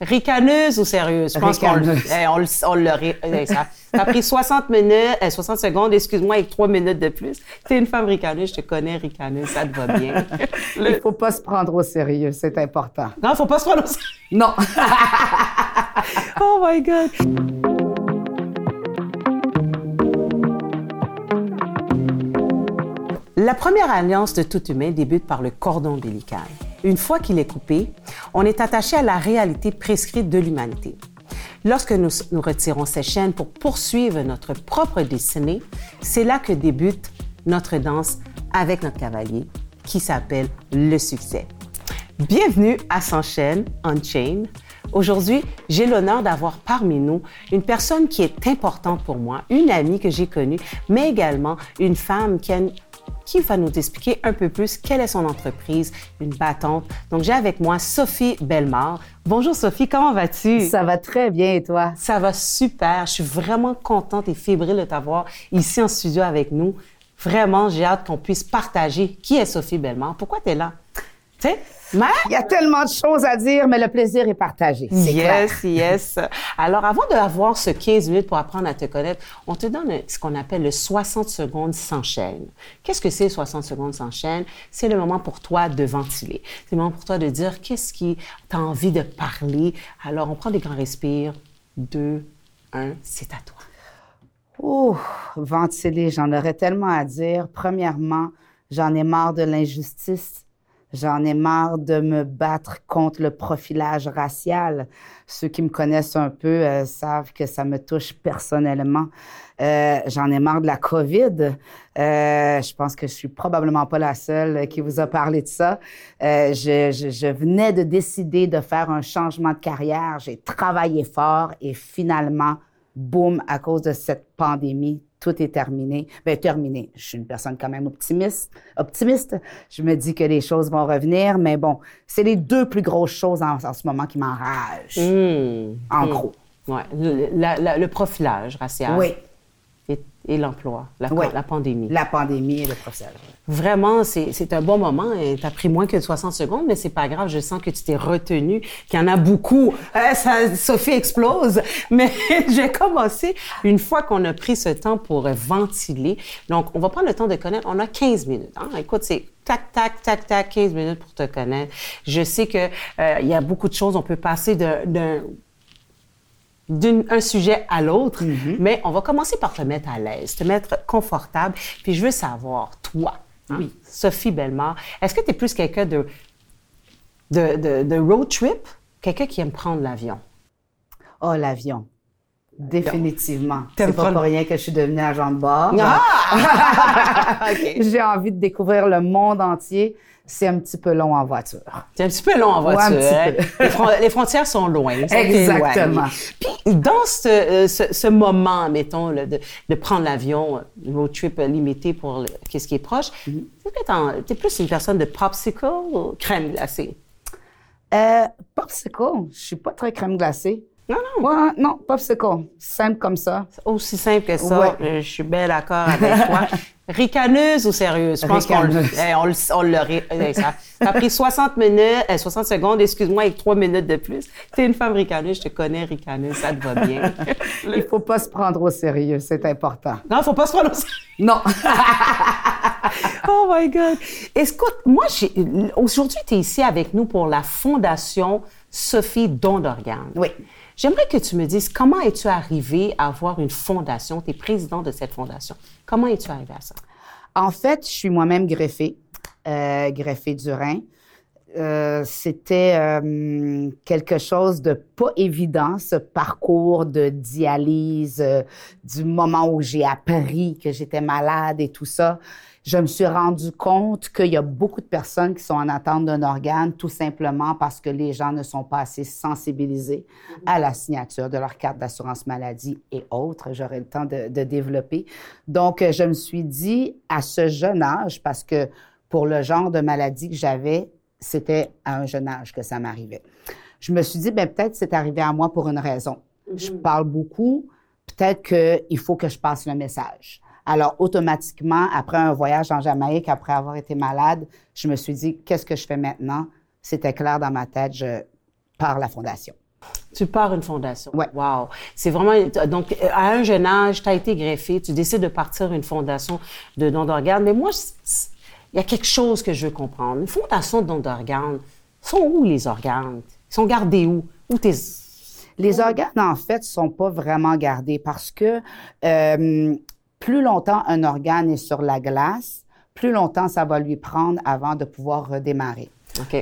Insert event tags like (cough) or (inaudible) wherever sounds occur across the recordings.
Ricaneuse ou sérieuse? Je pense qu'on le- eh, on le- on l'aurait. eh, Ça ça a pris 60 minutes, eh, 60 secondes, excuse-moi, avec 3 minutes de plus. T'es une femme ricaneuse, je te connais, ricaneuse, ça te va bien. (laughs) Il faut pas se prendre au sérieux, c'est important. non, faut pas se prendre au sérieux. Non. (laughs) Oh my God! La première alliance de tout humain débute par le cordon ombilical. Une fois qu'il est coupé, on est attaché à la réalité prescrite de l'humanité. Lorsque nous retirons ces chaînes pour poursuivre notre propre destinée, c'est là que débute notre danse avec notre cavalier, qui s'appelle le succès. Bienvenue à S'enchaîne, Unchained. Aujourd'hui, j'ai l'honneur d'avoir parmi nous une personne qui est importante pour moi, une amie que j'ai connue, mais également une femme qui, a une- qui va nous expliquer un peu plus quelle est son entreprise, une battante. Donc, j'ai avec moi Sophie Bellemare. Bonjour Sophie, comment vas-tu? Ça va très bien et toi? Ça va super. Je suis vraiment contente et fébrile de t'avoir ici en studio avec nous. Vraiment, j'ai hâte qu'on puisse partager qui est Sophie Bellemare. Pourquoi tu es là? Sais, mais... Il y a tellement de choses à dire, mais le plaisir est partagé. C'est clair. Yes, yes. Alors, avant d'avoir ce 15 minutes pour apprendre à te connaître, on te donne ce qu'on appelle le 60 secondes sans chaîne. Qu'est-ce que c'est 60 secondes sans chaîne? C'est le moment pour toi de ventiler. C'est le moment pour toi de dire qu'est-ce qui t'a envie de parler. Alors, on prend des grands respires. Deux, un, c'est à toi. Ouh, ventiler, j'en aurais tellement à dire. Premièrement, j'en ai marre de l'injustice. J'en ai marre de me battre contre le profilage racial. Ceux qui me connaissent un peu euh, savent que ça me touche personnellement. Euh, J'en ai marre de la COVID. Euh, je pense que je suis probablement pas la seule qui vous a parlé de ça. Je venais de décider de faire un changement de carrière. J'ai travaillé fort et finalement, boum, à cause de cette pandémie, tout est terminé. Ben, terminé. Je suis une personne quand même optimiste. Optimiste. Je me dis que les choses vont revenir, mais bon, c'est les deux plus grosses choses en, en ce moment qui m'enragent. Hmm. En gros. Ouais. Le, la- la- le profilage racial. Oui. Et, et l'emploi, la, Oui. la pandémie. La pandémie et le professeur. Vraiment, c'est c'est un bon moment. Tu as pris moins que 60 secondes, mais c'est pas grave. Je sens que tu t'es retenu, qu'il y en a beaucoup. Euh, ça, Sophie explose. (laughs) Mais (laughs) je vais commencer une fois qu'on a pris ce temps pour ventiler. Donc, on va prendre le temps de connaître. On a 15 minutes. Hein? Écoute, c'est tac, tac, tac, tac, 15 minutes pour te connaître. Je sais que euh, il y a beaucoup de choses. On peut passer de- d'un d'un sujet à l'autre, mais on va commencer par te mettre à l'aise, te mettre confortable. Puis je veux savoir, toi, oui. Sophie Bellemare, est-ce que tu es plus quelqu'un de, de, de, de road trip, quelqu'un qui aime prendre l'avion? Oh, l'avion. Définitivement. C'est pas pour rien que je suis devenue agent de bord. Ah! (laughs) J'ai envie de découvrir le monde entier. C'est un petit peu long en voiture. C'est un petit peu long en Ouais, voiture. un petit peu. (laughs) Les, fron- les frontières sont loin. Exactement. Puis dans ce, euh, ce, ce moment, mettons, là, de, de prendre l'avion, euh, road trip euh, limité pour le- qu'est-ce qui est proche, est-ce que tu es plus une personne de popsicle ou crème glacée? Euh, popsicle, je suis pas très crème glacée. Non, non. Ouais, non, popsicle. Simple comme ça. Aussi simple que ça. Ouais. Euh, Je suis bien d'accord avec toi. (laughs) Ricaneuse ou sérieuse? Je pense qu'on le- eh, on le- on l'aurait. eh, Ça ça a pris 60 minutes, eh, 60 secondes, excuse-moi, avec 3 minutes de plus. Tu es une femme ricaneuse, je te connais, ricaneuse, ça te va bien. (laughs) Il faut pas se prendre au sérieux, c'est important. non, faut pas se prendre au sérieux. Non. (laughs) Oh my God. Écoute, moi, aujourd'hui, tu es ici avec nous pour la Fondation Sophie Don d'organes. Oui. J'aimerais que tu me dises comment es-tu arrivé à avoir une fondation, tu es président de cette fondation. Comment es-tu arrivé à ça? En fait, je suis moi-même greffée, euh, greffée du rein. Euh, C'était euh, quelque chose de pas évident, ce parcours de dialyse, du moment où j'ai appris que j'étais malade et tout ça. Je me suis rendu compte qu'il y a beaucoup de personnes qui sont en attente d'un organe, tout simplement parce que les gens ne sont pas assez sensibilisés à la signature de leur carte d'assurance maladie et autres. J'aurai le temps de, de développer. Donc, je me suis dit, à ce jeune âge, parce que pour le genre de maladie que j'avais, c'était à un jeune âge que ça m'arrivait. Je me suis dit, ben peut-être c'est arrivé à moi pour une raison. Je parle beaucoup, peut-être qu'il faut que je passe le message. Alors, automatiquement, après un voyage en Jamaïque, après avoir été malade, je me suis dit, qu'est-ce que je fais maintenant? C'était clair dans ma tête, je pars la fondation. Tu pars une fondation. Ouais. Wow. C'est vraiment donc à un jeune âge, tu as été greffé, tu décides de partir une fondation de don d'organes. Mais moi, il y a quelque chose que je veux comprendre. Une fondation de don d'organes, sont où les organes? Ils sont gardés où? Où tes les organes, en fait, sont pas vraiment gardés parce que euh, plus longtemps un organe est sur la glace, plus longtemps ça va lui prendre avant de pouvoir redémarrer.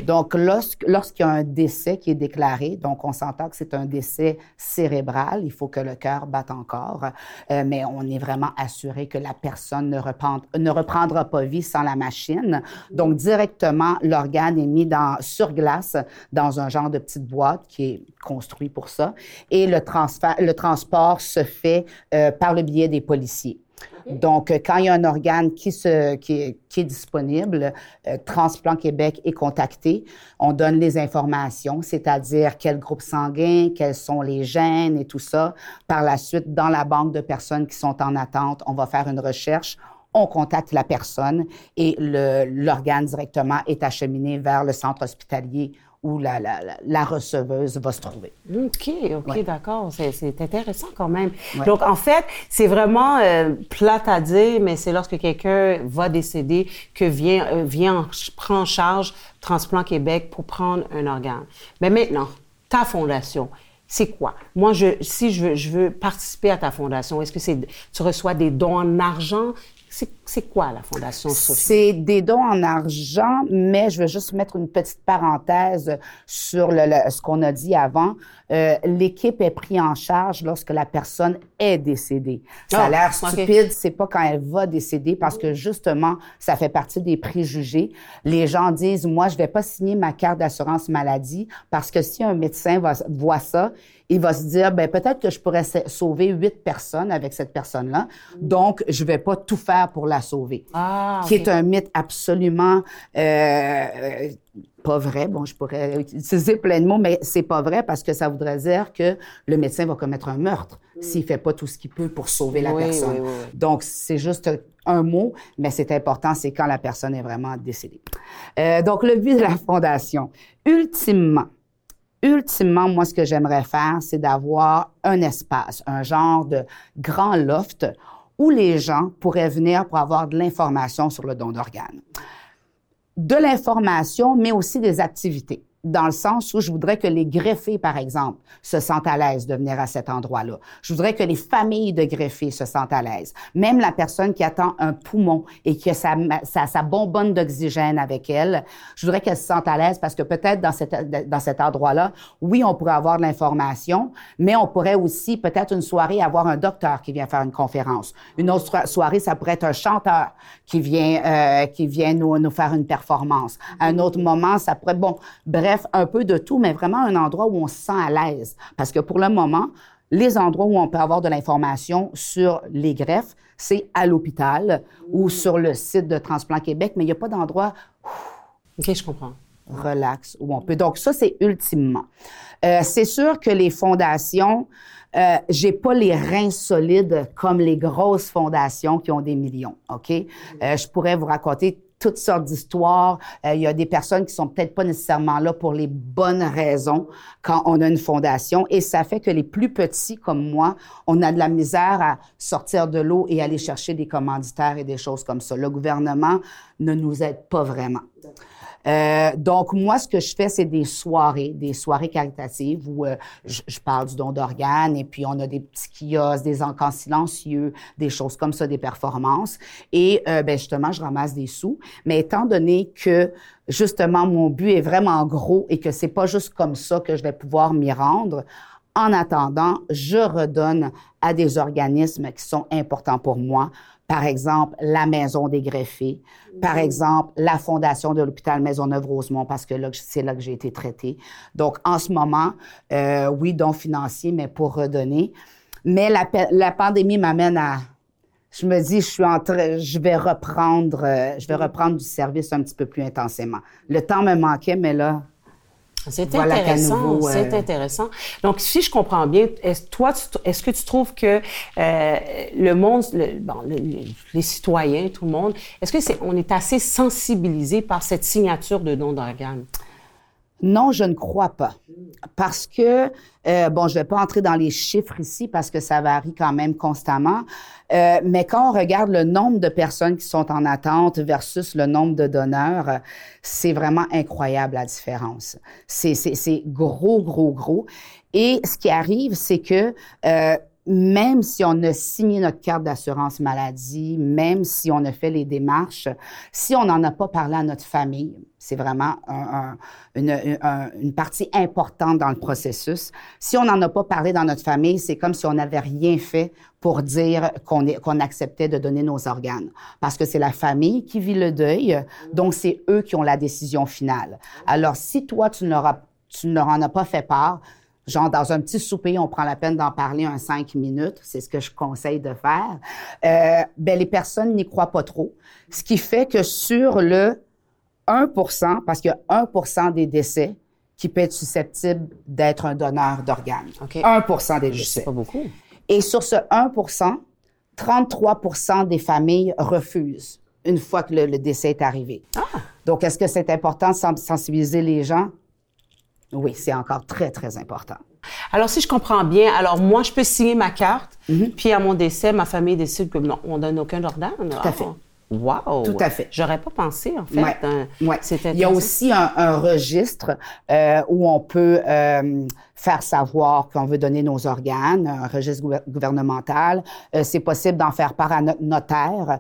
Donc, lorsqu'il y a un décès qui est déclaré, donc on s'entend que c'est un décès cérébral, il faut que le cœur batte encore, euh, mais on est vraiment assuré que la personne ne, ne reprendra pas vie sans la machine. Donc, directement, l'organe est mis dans, sur glace dans un genre de petite boîte qui est construit pour ça, et le, transfert, le transport se fait euh, par le biais des policiers. Donc, euh, quand il y a un organe qui, se, est disponible, euh, Transplant Québec est contacté. On donne les informations, c'est-à-dire quel groupe sanguin, quels sont les gènes et tout ça. Par la suite, dans la banque de personnes qui sont en attente, on va faire une recherche on contacte la personne et l'organe directement est acheminé vers le centre hospitalier où la, la, la, receveuse va se trouver. OK, OK, d'accord. C'est intéressant quand même. Donc, en fait, c'est vraiment euh, plate à dire, mais c'est lorsque quelqu'un va décéder que vient, euh, vient prend en charge Transplant Québec pour prendre un organe. Mais maintenant, ta fondation, c'est quoi? Moi, je, si je veux, je veux participer à ta fondation, est-ce que c'est, tu reçois des dons en argent? C'est quoi la Fondation Sophie? C'est des dons en argent, mais je veux juste mettre une petite parenthèse sur le, ce qu'on a dit avant. Euh, L'équipe est prise en charge lorsque la personne est décédée. Ça a ah, l'air stupide, c'est pas quand elle va décéder parce que justement, ça fait partie des préjugés. Les gens disent, moi, je vais pas signer ma carte d'assurance maladie parce que si un médecin va, voit ça, il va se dire, ben peut-être que je pourrais sauver huit personnes avec cette personne-là, donc je vais pas tout faire pour la sauver. Ah, Qui est un mythe absolument euh, pas vrai. Bon, je pourrais utiliser plein de mots, mais c'est pas vrai parce que ça voudrait dire que le médecin va commettre un meurtre s'il fait pas tout ce qu'il peut pour sauver la personne. donc c'est juste un mot, mais c'est important, c'est quand la personne est vraiment décédée. Euh, donc le but de la fondation, ultimement, ultimement, moi, ce que j'aimerais faire, c'est d'avoir un espace, un genre de grand loft où les gens pourraient venir pour avoir de l'information sur le don d'organes. De l'information, mais aussi des activités dans le sens où je voudrais que les greffés, par exemple, se sentent à l'aise de venir à cet endroit-là. Je voudrais que les familles de greffés se sentent à l'aise. Même la personne qui attend un poumon et qui a sa, sa, bonbonne d'oxygène avec elle, je voudrais qu'elle se sente à l'aise parce que peut-être dans, cette, dans cet endroit-là, oui, on pourrait avoir de l'information, mais on pourrait aussi peut-être une soirée avoir un docteur qui vient faire une conférence. Une autre soirée, ça pourrait être un chanteur qui vient, euh, qui vient nous, nous faire une performance. Un autre moment, ça pourrait, bon, bref, un peu de tout, mais vraiment un endroit où on se sent à l'aise. Parce que pour le moment, les endroits où on peut avoir de l'information sur les greffes, c'est à l'hôpital ou sur le site de Transplant Québec, mais il n'y a pas d'endroit. OK, je comprends. Relax, où on peut. Donc, ça, c'est ultimement. Euh, c'est sûr que les fondations, euh, j'ai pas les reins solides comme les grosses fondations qui ont des millions, OK? Euh, je pourrais vous raconter toutes sortes d'histoires. Euh, il y a des personnes qui sont peut-être pas nécessairement là pour les bonnes raisons quand on a une fondation. Et ça fait que les plus petits comme moi, on a de la misère à sortir de l'eau et aller chercher des commanditaires et des choses comme ça. Le gouvernement ne nous aide pas vraiment. Euh, donc, moi, ce que je fais, c'est des soirées, des soirées caritatives où euh, je, parle du don d'organes et puis on a des petits kiosques, des encans silencieux, des choses comme ça, des performances. Et euh, ben, justement, je ramasse des sous. Mais étant donné que justement mon but est vraiment gros et que c'est pas juste comme ça que je vais pouvoir m'y rendre, en attendant, je redonne à des organismes qui sont importants pour moi par exemple, la Maison des greffés, par exemple, la Fondation de l'hôpital Maisonneuve-Rosemont, parce que c'est là que j'ai été traitée. Donc, en ce moment, euh, oui, don financier, mais pour redonner. Mais la, la pandémie m'amène à... Je me dis, je suis en train, je vais reprendre, euh, je vais reprendre du service un petit peu plus intensément. Le temps me manquait, mais là, c'est intéressant, c'est intéressant. Donc, si je comprends bien, est-ce, toi, est-ce que tu trouves que euh, le monde, bon, les citoyens, tout le monde, est-ce que c'est, on est assez sensibilisé par cette signature de don d'organes? Non, je ne crois pas. Parce que, euh, bon, je vais pas entrer dans les chiffres ici parce que ça varie quand même constamment, euh, mais quand on regarde le nombre de personnes qui sont en attente versus le nombre de donneurs, c'est vraiment incroyable la différence. C'est gros, gros, gros. Et ce qui arrive, c'est que euh, même si on a signé notre carte d'assurance maladie, même si on a fait les démarches, si on n'en a pas parlé à notre famille, c'est vraiment une, partie importante dans le processus. Si on n'en a pas parlé dans notre famille, c'est comme si on n'avait rien fait pour dire qu'on acceptait de donner nos organes. Parce que c'est la famille qui vit le deuil, donc c'est eux qui ont la décision finale. Alors, si toi, tu ne leur en as pas fait part, Genre, dans un petit souper, on prend la peine d'en parler un cinq minutes. C'est ce que je conseille de faire. Euh, ben, les personnes n'y croient pas trop. Ce qui fait que sur le 1% parce qu'il y a 1 des décès qui peut être susceptible d'être un donneur d'organes. 1 des décès. C'est pas beaucoup. Et sur ce 1% 33% des familles refusent une fois que le, le décès est arrivé. Ah. Donc, est-ce que c'est important de sensibiliser les gens? Oui, c'est encore très, très important. Alors, si je comprends bien, alors moi, je peux signer ma carte, mhm. puis à mon décès, ma famille décide que non, on donne aucun organe. Tout à fait. Wow! Tout à fait. J'aurais pas pensé, en fait. Ouais. Il y a aussi un, registre euh, où on peut euh, faire savoir qu'on veut donner nos organes, un registre gouvernemental. Euh, c'est possible d'en faire part à notre notaire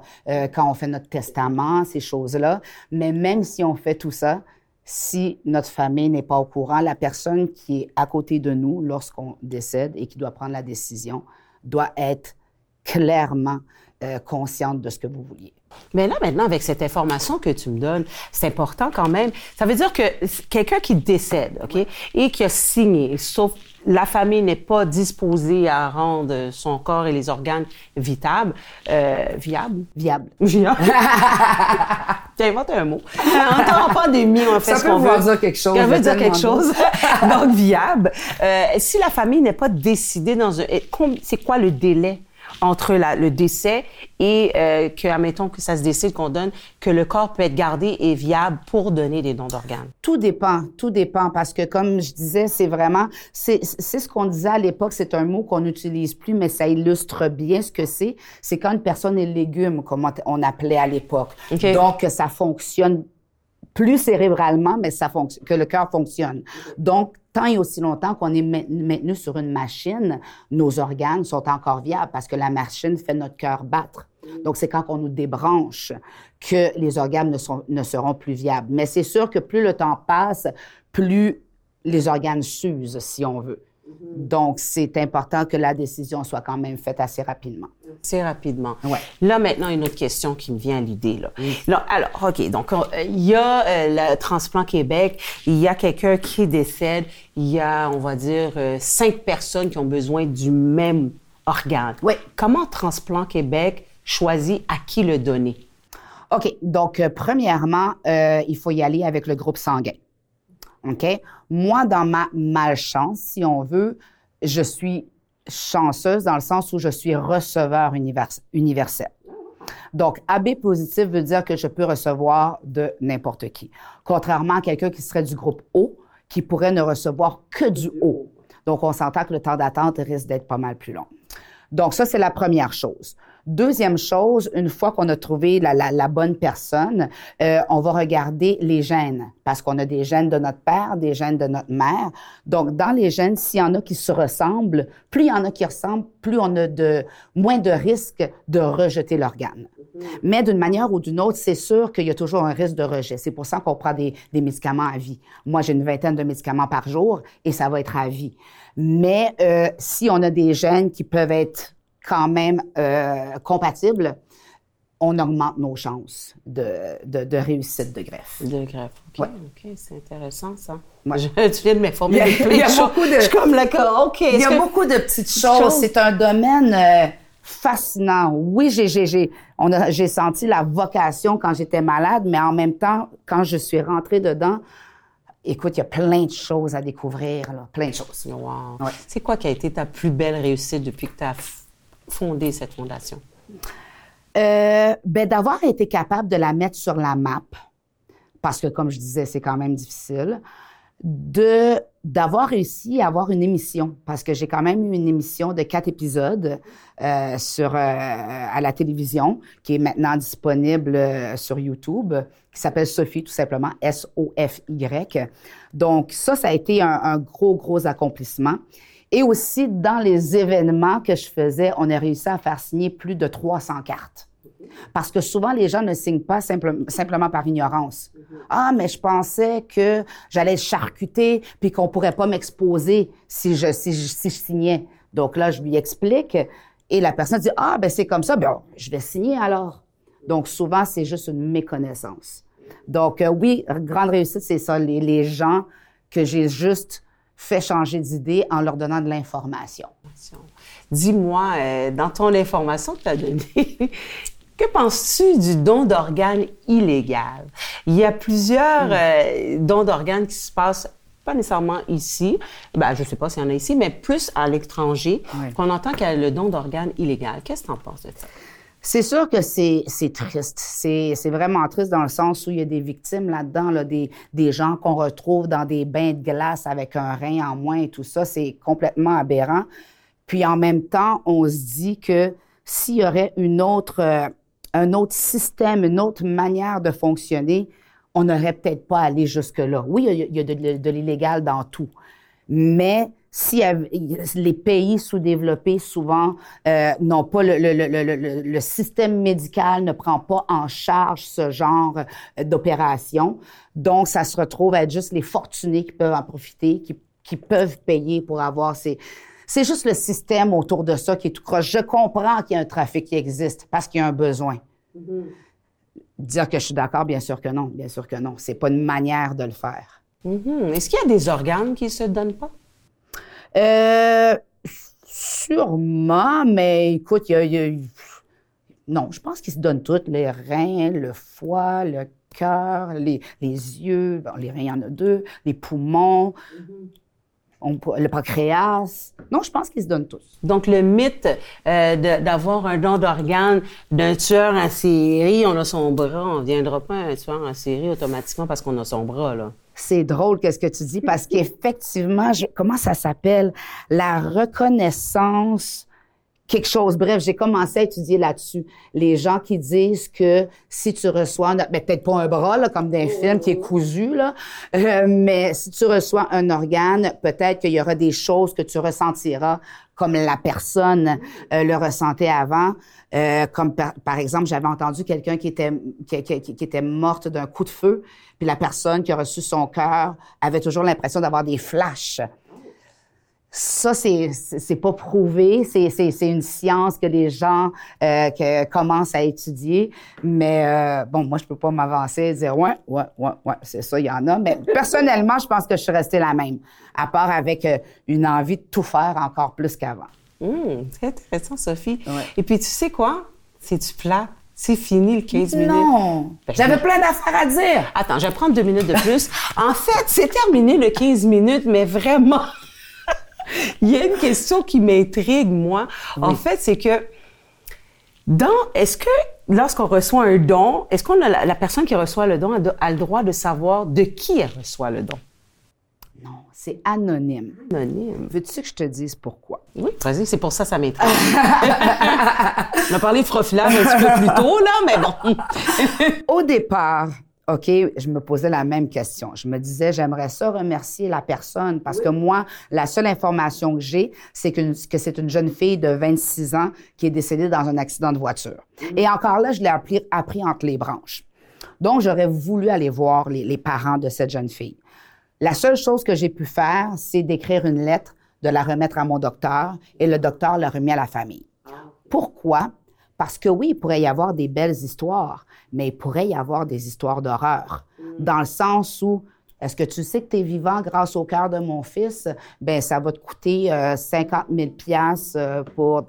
quand on fait notre testament, ces choses-là. Mais même si on fait tout ça, si notre famille n'est pas au courant, la personne qui est à côté de nous lorsqu'on décède et qui doit prendre la décision doit être clairement euh, consciente de ce que vous vouliez. Mais là, maintenant, avec cette information que tu me donnes, c'est important quand même. Ça veut dire que quelqu'un qui décède, OK, et qui a signé, sauf la famille n'est pas disposée à rendre son corps et les organes vitables, euh, viables? Viables. (laughs) Viables. J'ai inventé un mot. En temps de pandémie, on fait ça ce qu'on veut. Dire quelque chose. Ça veut dire quelque chose. (laughs) Donc, viable. Euh, si la famille n'est pas décidée dans un... C'est quoi le délai entre le décès et euh, que, admettons que ça se décide qu'on donne, que le corps peut être gardé et viable pour donner des dons d'organes? Tout dépend, tout dépend, parce que comme je disais, c'est vraiment, c'est ce qu'on disait à l'époque, c'est un mot qu'on n'utilise plus, mais ça illustre bien ce que c'est. C'est quand une personne est légume, comme on appelait à l'époque. Donc, ça fonctionne plus cérébralement, mais ça que le cœur fonctionne. Donc, tant et aussi longtemps qu'on est maintenu sur une machine, nos organes sont encore viables parce que la machine fait notre cœur battre. Donc, c'est quand on nous débranche que les organes ne, ne seront plus viables. Mais c'est sûr que plus le temps passe, plus les organes s'usent, si on veut. Mhm. Donc, c'est important que la décision soit quand même faite assez rapidement. Assez rapidement. Ouais. Là, maintenant, une autre question qui me vient à l'idée. Là. alors, OK, donc, euh, il y a euh, le Transplant Québec, il y a quelqu'un qui décède, il y a, on va dire, euh, cinq personnes qui ont besoin du même organe. Oui. Comment Transplant Québec choisit à qui le donner? OK, donc, premièrement, il faut y aller avec le groupe sanguin. OK? Moi, dans ma malchance, si on veut, je suis chanceuse dans le sens où je suis receveur universel. Donc, AB positif veut dire que je peux recevoir de n'importe qui. Contrairement à quelqu'un qui serait du groupe O, qui pourrait ne recevoir que du O. Donc, on s'entend que le temps d'attente risque d'être pas mal plus long. Donc, ça, c'est la première chose. Deuxième chose, une fois qu'on a trouvé la, la, la bonne personne, euh, on va regarder les gènes parce qu'on a des gènes de notre père, des gènes de notre mère. Donc, dans les gènes, s'il y en a qui se ressemblent, plus il y en a qui ressemblent, plus on a de moins de risques de rejeter l'organe. Mais d'une manière ou d'une autre, c'est sûr qu'il y a toujours un risque de rejet. C'est pour ça qu'on prend des, des médicaments à vie. Moi, j'ai une vingtaine de médicaments par jour et ça va être à vie. Mais euh, si on a des gènes qui peuvent être quand même euh, compatibles, on augmente nos chances de, de, réussite de greffe. De greffe, OK. OK, c'est intéressant, ça. Moi, Je, tu viens de m'informer Il y a, beaucoup de... Je comme OK. Il y a beaucoup de petites choses. C'est un domaine euh, fascinant. Oui, j'ai, a, senti la vocation quand j'étais malade, mais en même temps, quand je suis rentrée dedans, écoute, il y a plein de choses à découvrir, là, plein de choses. Wow. C'est quoi qui a été ta plus belle réussite depuis que tu as fondé cette fondation? Euh, ben, d'avoir été capable de la mettre sur la map, parce que comme je disais, c'est quand même difficile, de d'avoir réussi à avoir une émission parce que j'ai quand même eu une émission de quatre épisodes euh, sur euh, à la télévision qui est maintenant disponible euh, sur YouTube qui s'appelle Sophie tout simplement S O F Y. Donc ça ça a été un, gros gros accomplissement et aussi dans les événements que je faisais on a réussi à faire signer plus de 300 cartes. Parce que souvent, les gens ne signent pas simplement par ignorance. Ah, mais je pensais que j'allais charcuter puis qu'on pourrait pas m'exposer si je, si, je, si je signais. Donc là, je lui explique et la personne dit, ah, ben c'est comme ça, ben je vais signer alors. Donc souvent, c'est juste une méconnaissance. Donc euh, oui, grande réussite, c'est ça, les, les gens que j'ai juste fait changer d'idée en leur donnant de l'information. Dis-moi, euh, dans ton information que tu as donnée, (laughs) Que penses-tu du don d'organes illégal? Il y a plusieurs hmm. euh, dons d'organes qui se passent pas nécessairement ici, ben, je sais pas s'il y en a ici, mais plus à l'étranger, qu'on entend qu'il y a le don d'organes illégal. Qu'est-ce que tu en penses de ça? C'est sûr que c'est triste. C'est vraiment triste dans le sens où il y a des victimes là-dedans, là, des, des gens qu'on retrouve dans des bains de glace avec un rein en moins et tout ça. C'est complètement aberrant. Puis en même temps, on se dit que s'il y aurait une autre... Euh, un autre système, une autre manière de fonctionner, on n'aurait peut-être pas allé jusque-là. Oui, il y a, de, l'illégal dans tout, mais si les pays sous-développés souvent euh, n'ont pas le, le, le, système médical ne prend pas en charge ce genre euh, d'opération, donc ça se retrouve à être juste les fortunés qui peuvent en profiter, qui, qui peuvent payer pour avoir ces c'est juste le système autour de ça qui est tout croche. Je comprends qu'il y a un trafic qui existe parce qu'il y a un besoin. Mm-hmm. Dire que je suis d'accord, bien sûr que non. Bien sûr que non. C'est pas une manière de le faire. Mm-hmm. Est-ce qu'il y a des organes qui se donnent pas? Euh, sûrement, mais écoute, il y a, non, je pense qu'ils se donnent tous, les reins, le foie, le cœur, les, yeux, les reins, il y en a deux, les poumons. Mm-hmm le pancréas. Non, je pense qu'ils se donnent tous. Donc, le mythe euh, d'avoir un don d'organes d'un tueur en série, on a son bras, on ne viendra pas un tueur en série automatiquement parce qu'on a son bras, là. C'est drôle qu'est-ce que tu dis parce qu'effectivement, comment ça s'appelle? La reconnaissance quelque chose. Bref, j'ai commencé à étudier là-dessus. Les gens qui disent que si tu reçois, ben, peut-être pas un bras, là, comme d'un film qui est cousu, là, euh, mais si tu reçois un organe, peut-être qu'il y aura des choses que tu ressentiras comme la personne euh, le ressentait avant. Euh, comme par, exemple, j'avais entendu quelqu'un qui était qui, qui, qui était morte d'un coup de feu, puis la personne qui a reçu son cœur avait toujours l'impression d'avoir des flashs ça, c'est c'est pas prouvé. C'est c'est une science que les gens euh, que commencent à étudier. Mais euh, bon, moi, je peux pas m'avancer et dire ouais, ouais, ouais, ouais, c'est ça, il y en a. Mais personnellement, je pense que je suis restée la même, à part avec euh, une envie de tout faire encore plus qu'avant. Mmh, très intéressant, Sophie. Et puis, tu sais quoi? C'est-tu plat? C'est fini le 15 minutes. Non! Ben, J'avais plein d'affaires à dire. Attends, je vais prendre deux minutes de plus. en fait, c'est terminé le 15 minutes, mais vraiment. Il y a une question qui m'intrigue, moi. En fait, c'est que dans, est-ce que lorsqu'on reçoit un don, est-ce qu'on a la, personne qui reçoit le don a, le droit de savoir de qui elle reçoit le don? Non, c'est anonyme. Anonyme. Veux-tu que je te dise pourquoi? Oui, vas-y, c'est pour ça ça m'intrigue. (laughs) On a parlé de profilage un petit peu plus tôt, là, mais bon. (laughs) Au départ, OK, je me posais la même question. Je me disais, j'aimerais ça remercier la personne parce que moi, la seule information que j'ai, c'est que, c'est une jeune fille de 26 ans qui est décédée dans un accident de voiture. Mm-hmm. Et encore là, je l'ai appris, appris, entre les branches. Donc, j'aurais voulu aller voir les, les parents de cette jeune fille. La seule chose que j'ai pu faire, c'est d'écrire une lettre, de la remettre à mon docteur et le docteur l'a remis à la famille. Ah, Pourquoi? Parce que oui, il pourrait y avoir des belles histoires, mais il pourrait y avoir des histoires d'horreur. Mm. Dans le sens où, est-ce que tu sais que tu es vivant grâce au cœur de mon fils? Ben, ça va te coûter 50 000 piastres euh, pour...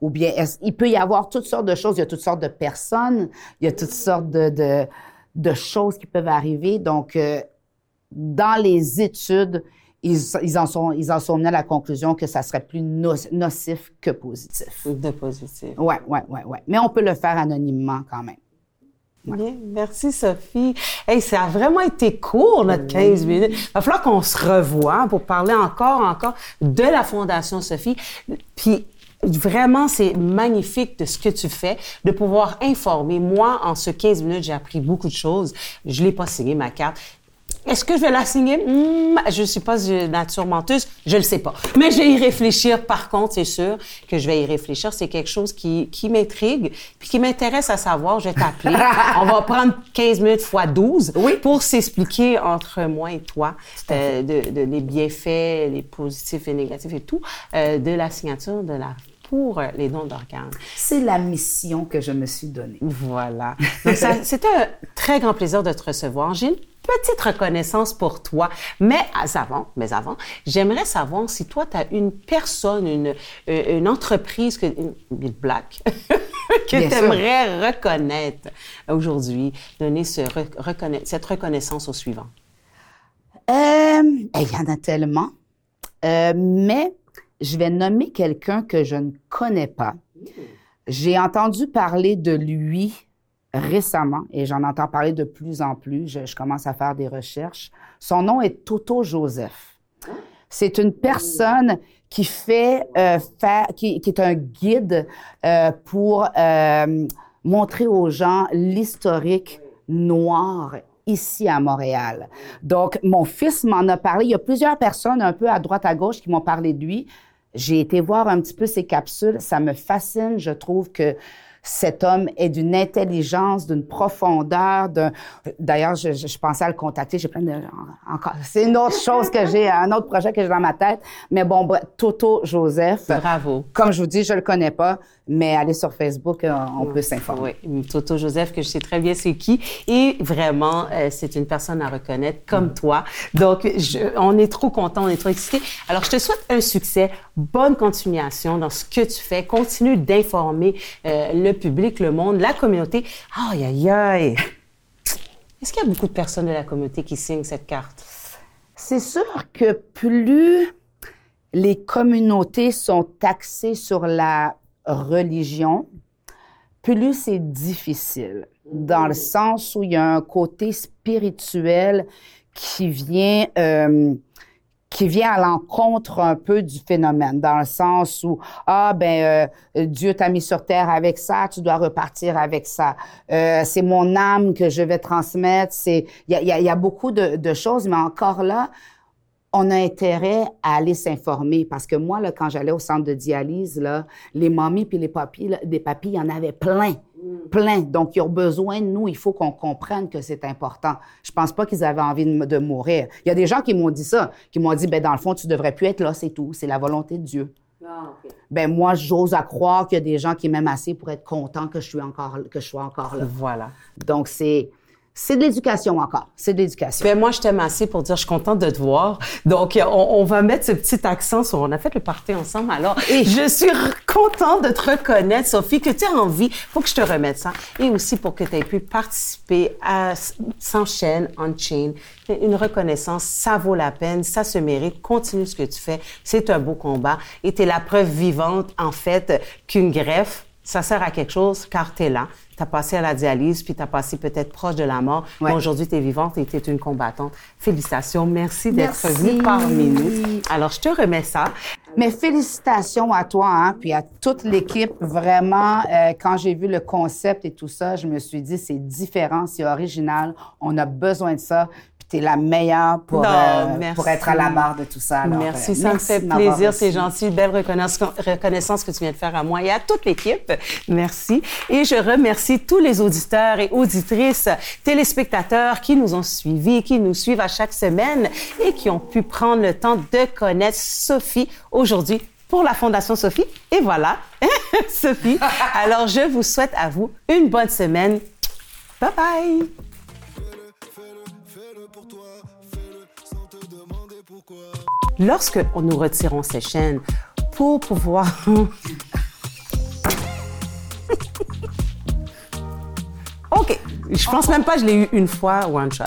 ou bien, il peut y avoir toutes sortes de choses. Il y a toutes sortes de personnes. Il y a toutes sortes de, de, de choses qui peuvent arriver. Donc, euh, dans les études, ils, en sont, ils en sont venus à la conclusion que ça serait plus nocif que positif. De positif. Ouais, ouais, ouais, ouais. Mais on peut le faire anonymement quand même. Bien, merci Sophie. Hey, ça a vraiment été court notre 15 minutes. Il va falloir qu'on se revoie pour parler encore, encore de la Fondation Sophie. Puis vraiment, c'est magnifique de ce que tu fais, de pouvoir informer. Moi, en ce 15 minutes, j'ai appris beaucoup de choses. Je l'ai pas signé ma carte. Est-ce que je vais la signer? Hmm, je ne suis pas une nature menteuse, je le sais pas. Mais je vais y réfléchir. Par contre, c'est sûr que je vais y réfléchir. C'est quelque chose qui, qui m'intrigue, puis qui m'intéresse à savoir. Je vais t'appeler. (laughs) On va prendre 15 minutes fois 12 Oui. pour s'expliquer entre moi et toi euh, de, de les bienfaits, les positifs et négatifs et tout, euh, de la signature de la pour les dons d'organes. C'est la mission que je me suis donnée. Voilà. Donc, (laughs) c'était un très grand plaisir de te recevoir. J'ai une petite reconnaissance pour toi. Mais avant, mais avant, j'aimerais savoir si toi, tu as une personne, une, euh, une entreprise, que, une, une black, (laughs) que tu sûr. aimerais reconnaître aujourd'hui, donner ce reconna- cette reconnaissance au suivant? Euh, Il y en a tellement. Euh, mais je vais nommer quelqu'un que je ne connais pas. J'ai entendu parler de lui récemment et j'en entends parler de plus en plus. Je, commence à faire des recherches. Son nom est Toto Joseph. C'est une personne qui fait euh, qui est un guide euh, pour euh, montrer aux gens l'historique noir ici à Montréal. Donc, mon fils m'en a parlé. Il y a plusieurs personnes un peu à droite, à gauche qui m'ont parlé de lui. J'ai été voir un petit peu ses capsules. Ça me fascine. Je trouve que cet homme est d'une intelligence, d'une profondeur. d'un- D'ailleurs, je, je- je pensais à le contacter. J'ai plein de... Encore, c'est une autre chose que j'ai, un autre projet que j'ai dans ma tête. Mais bon, bref, Toto Joseph. Bravo. Comme je vous dis, je le connais pas, mais allez sur Facebook, euh, on peut s'informer. Oui, Toto Joseph, que je sais très bien c'est qui. Et vraiment, euh, c'est une personne à reconnaître comme toi. Donc, je- on est trop content, on est trop excités. Alors, je te souhaite un succès, bonne continuation dans ce que tu fais. Continue d'informer euh, le public, le monde, la communauté. Aïe, aïe, aïe. Est-ce qu'il y a beaucoup de personnes de la communauté qui signent cette carte? C'est sûr que plus les communautés sont axées sur la religion, plus c'est difficile, dans le sens où il y a un côté spirituel qui vient, euh, qui vient à l'encontre un peu du phénomène, dans le sens où, ah, ben, euh, Dieu t'a mis sur terre avec ça, tu dois repartir avec ça. Euh, c'est mon âme que je vais transmettre. C'est, il y a, y a- y a beaucoup de, de choses, mais encore là, on a intérêt à aller s'informer parce que moi, là, quand j'allais au centre de dialyse, là, les mamies puis les papis, des papis, il y en avait plein, plein. Donc, ils ont besoin de nous. Il faut qu'on comprenne que c'est important. Je pense pas qu'ils avaient envie de, de mourir. Il y a des gens qui m'ont dit ça, qui m'ont dit, ben dans le fond, tu devrais plus être là, c'est tout. C'est la volonté de Dieu. Ben moi, j'ose à croire qu'il y a des gens qui m'aiment assez pour être contents que je suis encore, que je sois encore là. Voilà. Donc, c'est, c'est de l'éducation encore. C'est de l'éducation. Ben, moi, je t'aime assez pour dire je suis contente de te voir. Donc, on, on va mettre ce petit accent sur. On a fait le party ensemble. Alors, je suis contente de te reconnaître, Sophie, que tu as envie. Faut que je te remette ça. Et aussi pour que tu aies pu participer à Sans chaîne, On Chain. Une reconnaissance, ça vaut la peine, ça se mérite. Continue ce que tu fais. C'est un beau combat. Et tu es la preuve vivante, en fait, qu'une greffe, ça sert à quelque chose car tu es là. Tu as passé à la dialyse, puis tu as passé peut-être proche de la mort. Ouais. Mais aujourd'hui, tu es vivante et tu es une combattante. Félicitations. Merci d'être venue parmi nous. Alors, je te remets ça. Mais félicitations à toi, hein, puis à toute l'équipe. Vraiment, euh, quand j'ai vu le concept et tout ça, je me suis dit, c'est différent, c'est original. On a besoin de ça. Tu es la meilleure pour, Non, euh, pour être à la barre de tout ça. Alors, merci, euh, ça merci me fait plaisir. C'est gentil. Belle reconnaissance, reconnaissance que tu viens de faire à moi et à toute l'équipe. Merci. Et je remercie tous les auditeurs et auditrices, téléspectateurs qui nous ont suivis, qui nous suivent à chaque semaine et qui ont pu prendre le temps de connaître Sophie aujourd'hui pour la Fondation Sophie. Et voilà, (laughs) Sophie. Alors, je vous souhaite à vous une bonne semaine. Bye bye. Lorsque nous retirons ces chaînes pour pouvoir... (laughs) OK. Je pense même pas que je l'ai eu une fois one shot.